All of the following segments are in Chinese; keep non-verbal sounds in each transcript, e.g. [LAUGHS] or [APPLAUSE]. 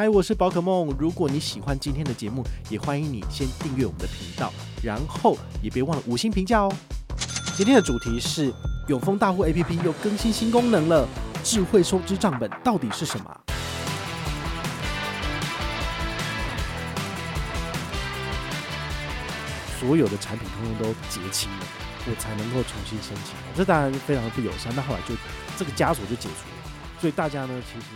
嗨，我是宝可梦。如果你喜欢今天的节目，也欢迎你先订阅我们的频道，然后也别忘了五星评价哦。今天的主题是永丰大户 APP 又更新新功能了，智慧收支账本到底是什么？所有的产品通通都结清了，我才能够重新申请。这当然非常的不友善，那后来就这个枷锁就解除了。所以大家呢，其实。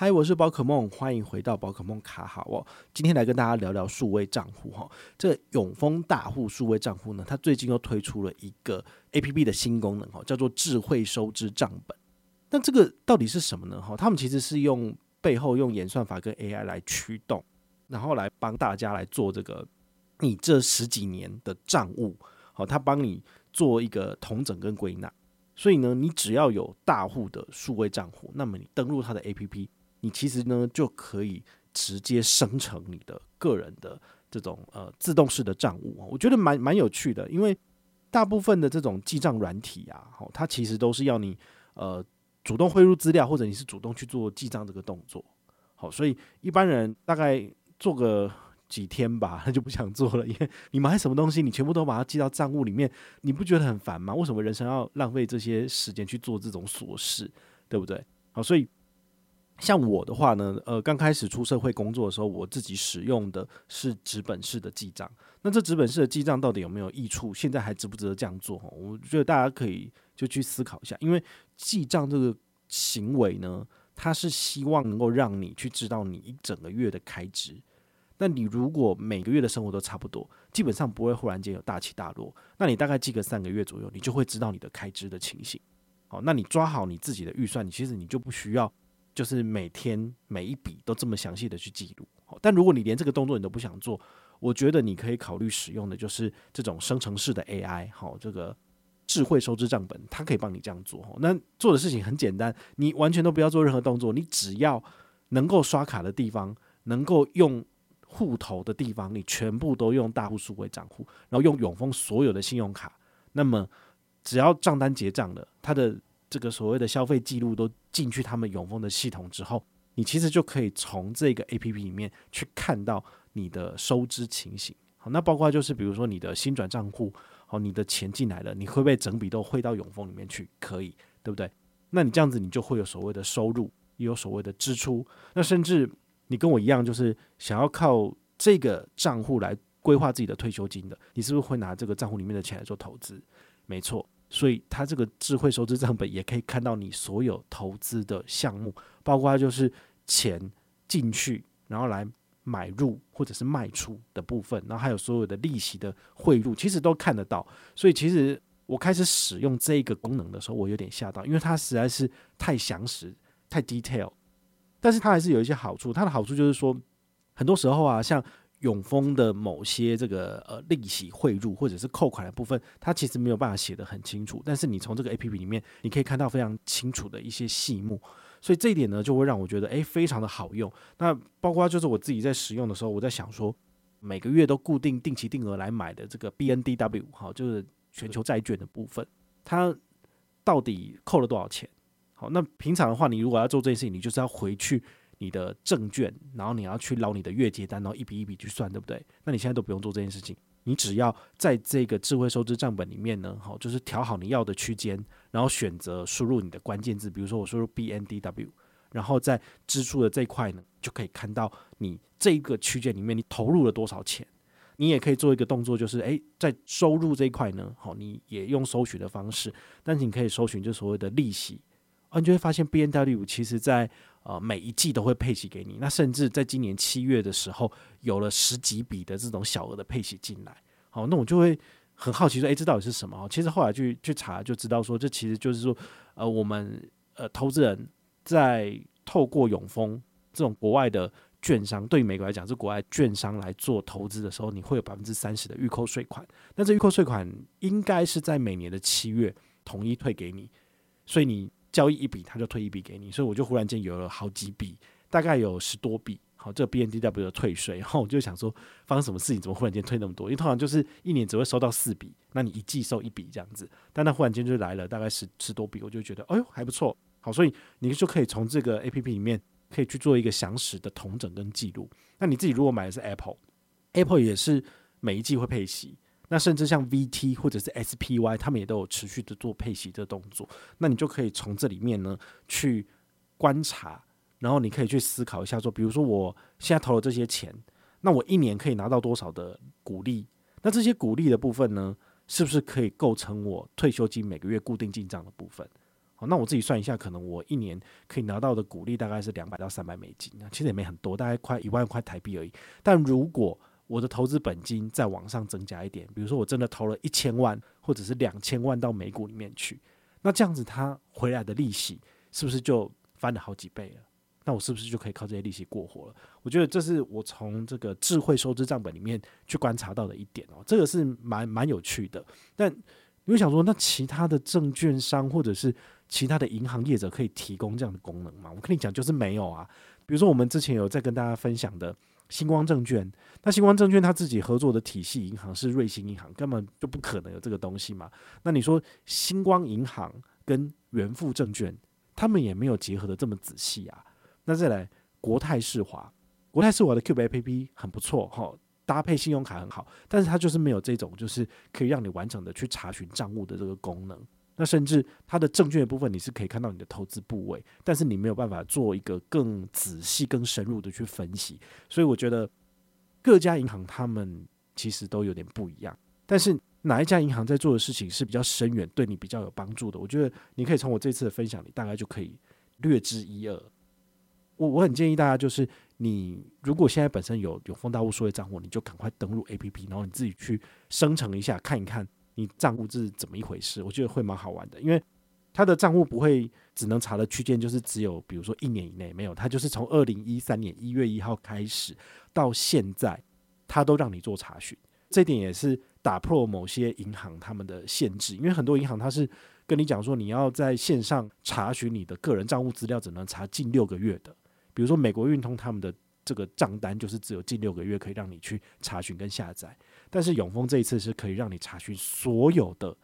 嗨，我是宝可梦，欢迎回到宝可梦卡好哦。今天来跟大家聊聊数位账户哈。这永丰大户数位账户呢，它最近又推出了一个 APP 的新功能哈，叫做智慧收支账本。那这个到底是什么呢？哈，他们其实是用背后用演算法跟 AI 来驱动，然后来帮大家来做这个你这十几年的账务，好，他帮你做一个统整跟归纳。所以呢，你只要有大户的数位账户，那么你登录它的 APP。你其实呢就可以直接生成你的个人的这种呃自动式的账务，我觉得蛮蛮有趣的，因为大部分的这种记账软体啊，它其实都是要你呃主动汇入资料，或者你是主动去做记账这个动作，好，所以一般人大概做个几天吧，他 [LAUGHS] 就不想做了，因为你买什么东西，你全部都把它记到账务里面，你不觉得很烦吗？为什么人生要浪费这些时间去做这种琐事，对不对？好，所以。像我的话呢，呃，刚开始出社会工作的时候，我自己使用的是纸本式的记账。那这纸本式的记账到底有没有益处？现在还值不值得这样做？我觉得大家可以就去思考一下，因为记账这个行为呢，它是希望能够让你去知道你一整个月的开支。那你如果每个月的生活都差不多，基本上不会忽然间有大起大落。那你大概记个三个月左右，你就会知道你的开支的情形。好，那你抓好你自己的预算，你其实你就不需要。就是每天每一笔都这么详细的去记录，但如果你连这个动作你都不想做，我觉得你可以考虑使用的就是这种生成式的 AI，好，这个智慧收支账本，它可以帮你这样做。那做的事情很简单，你完全都不要做任何动作，你只要能够刷卡的地方，能够用户头的地方，你全部都用大户数位账户，然后用永丰所有的信用卡，那么只要账单结账了，它的。这个所谓的消费记录都进去他们永丰的系统之后，你其实就可以从这个 APP 里面去看到你的收支情形。好，那包括就是比如说你的新转账户，好，你的钱进来了，你会不会整笔都汇到永丰里面去？可以，对不对？那你这样子你就会有所谓的收入，也有所谓的支出。那甚至你跟我一样，就是想要靠这个账户来规划自己的退休金的，你是不是会拿这个账户里面的钱来做投资？没错。所以，它这个智慧收支账本也可以看到你所有投资的项目，包括就是钱进去，然后来买入或者是卖出的部分，然后还有所有的利息的汇入，其实都看得到。所以，其实我开始使用这一个功能的时候，我有点吓到，因为它实在是太详实、太 detail。但是它还是有一些好处。它的好处就是说，很多时候啊，像永丰的某些这个呃利息汇入或者是扣款的部分，它其实没有办法写得很清楚。但是你从这个 APP 里面，你可以看到非常清楚的一些细目，所以这一点呢，就会让我觉得诶非常的好用。那包括就是我自己在使用的时候，我在想说，每个月都固定定期定额来买的这个 BNDW 好，就是全球债券的部分，它到底扣了多少钱？好，那平常的话，你如果要做这件事情，你就是要回去。你的证券，然后你要去捞你的月结单，然后一笔一笔去算，对不对？那你现在都不用做这件事情，你只要在这个智慧收支账本里面呢，好，就是调好你要的区间，然后选择输入你的关键字，比如说我输入 BNDW，然后在支出的这一块呢，就可以看到你这一个区间里面你投入了多少钱。你也可以做一个动作，就是诶，在收入这一块呢，好，你也用搜寻的方式，但是你可以搜寻就所谓的利息，啊，你就会发现 BNDW 其实在。呃，每一季都会配息给你，那甚至在今年七月的时候，有了十几笔的这种小额的配息进来。好，那我就会很好奇说，诶，这到底是什么？其实后来去去查就知道说，这其实就是说，呃，我们呃投资人在透过永丰这种国外的券商，对于美国来讲是国外券商来做投资的时候，你会有百分之三十的预扣税款。那这预扣税款应该是在每年的七月统一退给你，所以你。交易一笔，他就退一笔给你，所以我就忽然间有了好几笔，大概有十多笔。好，这个 BNDW 的退税，然后我就想说，发生什么事情，怎么忽然间退那么多？因为通常就是一年只会收到四笔，那你一季收一笔这样子，但那忽然间就来了大概十十多笔，我就觉得，哎呦还不错。好，所以你就可以从这个 APP 里面可以去做一个详实的统整跟记录。那你自己如果买的是 Apple，Apple 也是每一季会配息。那甚至像 VT 或者是 SPY，他们也都有持续的做配息的动作。那你就可以从这里面呢去观察，然后你可以去思考一下，说，比如说我现在投了这些钱，那我一年可以拿到多少的股利？那这些股利的部分呢，是不是可以构成我退休金每个月固定进账的部分？好，那我自己算一下，可能我一年可以拿到的股利大概是两百到三百美金，那其实也没很多，大概快一万块台币而已。但如果我的投资本金再往上增加一点，比如说我真的投了一千万或者是两千万到美股里面去，那这样子它回来的利息是不是就翻了好几倍了？那我是不是就可以靠这些利息过活了？我觉得这是我从这个智慧收支账本里面去观察到的一点哦，这个是蛮蛮有趣的。但你会想说，那其他的证券商或者是其他的银行业者可以提供这样的功能吗？我跟你讲，就是没有啊。比如说我们之前有在跟大家分享的。星光证券，那星光证券他自己合作的体系银行是瑞兴银行，根本就不可能有这个东西嘛。那你说星光银行跟元富证券，他们也没有结合的这么仔细啊。那再来国泰世华，国泰世华的 Cube APP 很不错哈，搭配信用卡很好，但是它就是没有这种就是可以让你完整的去查询账务的这个功能。那甚至它的证券的部分，你是可以看到你的投资部位，但是你没有办法做一个更仔细、更深入的去分析。所以我觉得各家银行他们其实都有点不一样。但是哪一家银行在做的事情是比较深远，对你比较有帮助的？我觉得你可以从我这次的分享里，大概就可以略知一二。我我很建议大家，就是你如果现在本身有永丰大物数位账户，你就赶快登录 APP，然后你自己去生成一下，看一看。你账户是怎么一回事？我觉得会蛮好玩的，因为他的账户不会只能查的区间就是只有，比如说一年以内没有，他就是从二零一三年一月一号开始到现在，他都让你做查询。这点也是打破某些银行他们的限制，因为很多银行他是跟你讲说，你要在线上查询你的个人账户资料，只能查近六个月的。比如说美国运通他们的这个账单就是只有近六个月可以让你去查询跟下载。但是永丰这一次是可以让你查询所有的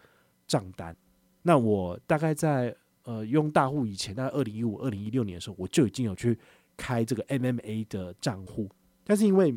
账单。那我大概在呃用大户以前，大概二零一五、二零一六年的时候，我就已经有去开这个 MMA 的账户。但是因为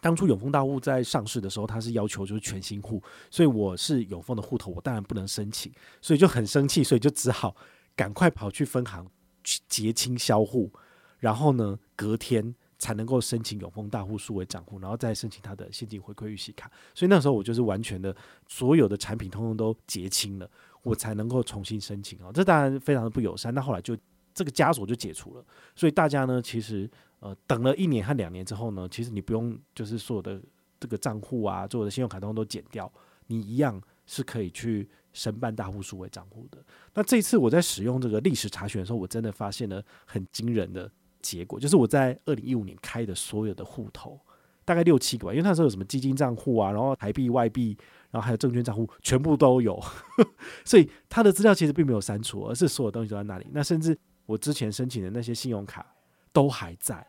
当初永丰大户在上市的时候，它是要求就是全新户，所以我是永丰的户头，我当然不能申请，所以就很生气，所以就只好赶快跑去分行去结清销户，然后呢隔天。才能够申请永丰大户数位账户，然后再申请他的现金回馈预习卡。所以那时候我就是完全的所有的产品通通都结清了，我才能够重新申请哦。这当然非常的不友善。那后来就这个枷锁就解除了。所以大家呢，其实呃等了一年和两年之后呢，其实你不用就是所有的这个账户啊，所有的信用卡通通都剪掉，你一样是可以去申办大户数位账户的。那这一次我在使用这个历史查询的时候，我真的发现了很惊人的。结果就是我在二零一五年开的所有的户头，大概六七个吧，因为那时候有什么基金账户啊，然后台币、外币，然后还有证券账户，全部都有，[LAUGHS] 所以他的资料其实并没有删除，而是所有东西都在那里。那甚至我之前申请的那些信用卡都还在，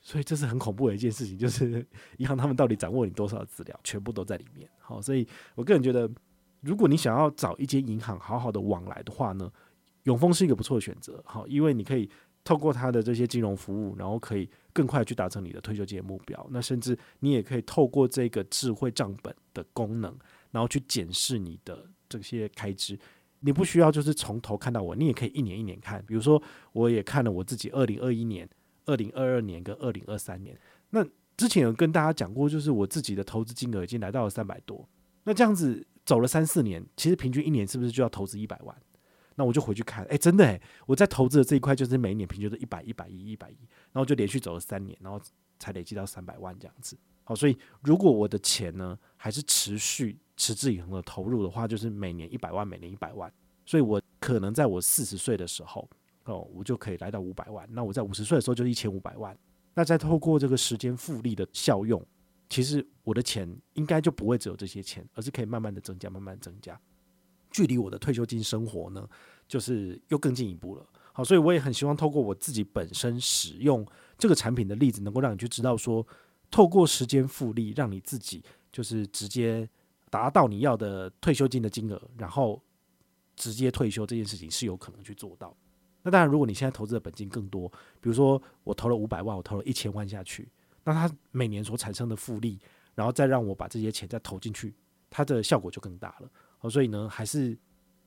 所以这是很恐怖的一件事情，就是 [LAUGHS] 银行他们到底掌握你多少资料，全部都在里面。好，所以我个人觉得，如果你想要找一间银行好好的往来的话呢，永丰是一个不错的选择。好，因为你可以。透过他的这些金融服务，然后可以更快去达成你的退休金目标。那甚至你也可以透过这个智慧账本的功能，然后去检视你的这些开支。你不需要就是从头看到尾，你也可以一年一年看。比如说，我也看了我自己二零二一年、二零二二年跟二零二三年。那之前有跟大家讲过，就是我自己的投资金额已经来到了三百多。那这样子走了三四年，其实平均一年是不是就要投资一百万？那我就回去看，哎、真的哎，我在投资的这一块就是每一年平均都一百、一百一、一百一，然后就连续走了三年，然后才累积到三百万这样子。好，所以如果我的钱呢还是持续持之以恒的投入的话，就是每年一百万，每年一百万。所以我可能在我四十岁的时候，哦，我就可以来到五百万。那我在五十岁的时候就是一千五百万。那再透过这个时间复利的效用，其实我的钱应该就不会只有这些钱，而是可以慢慢的增加，慢慢增加。距离我的退休金生活呢，就是又更进一步了。好，所以我也很希望透过我自己本身使用这个产品的例子，能够让你去知道说，透过时间复利，让你自己就是直接达到你要的退休金的金额，然后直接退休这件事情是有可能去做到。那当然，如果你现在投资的本金更多，比如说我投了五百万，我投了一千万下去，那它每年所产生的复利，然后再让我把这些钱再投进去，它的效果就更大了。所以呢，还是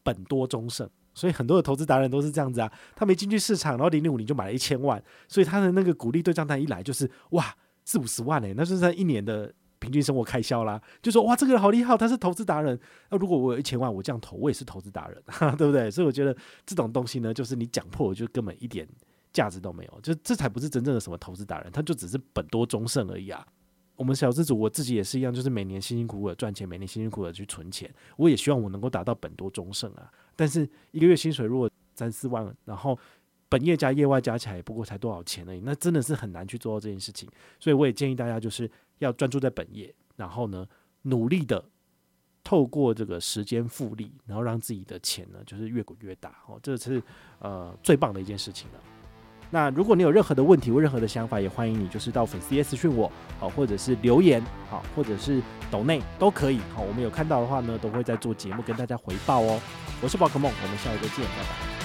本多终胜。所以很多的投资达人都是这样子啊，他没进去市场，然后零零五零就买了一千万，所以他的那个股利对账单一来就是哇四五十万诶、欸，那就是他一年的平均生活开销啦。就说哇这个人好厉害，他是投资达人。那如果我有一千万，我这样投，我也是投资达人，[LAUGHS] 对不对？所以我觉得这种东西呢，就是你讲破，就根本一点价值都没有，就这才不是真正的什么投资达人，他就只是本多终胜而已啊。我们小资主，我自己也是一样，就是每年辛辛苦苦的赚钱，每年辛辛苦苦的去存钱。我也希望我能够达到本多终胜啊。但是一个月薪水如果三四万，然后本业加业外加起来也不过才多少钱而已，那真的是很难去做到这件事情。所以我也建议大家就是要专注在本业，然后呢努力的透过这个时间复利，然后让自己的钱呢就是越滚越大哦，这是呃最棒的一件事情了。那如果你有任何的问题或任何的想法，也欢迎你就是到粉丝页私讯我，好，或者是留言，好，或者是抖内都可以，好，我们有看到的话呢，都会在做节目跟大家回报哦。我是宝可梦，我们下一个见，拜拜。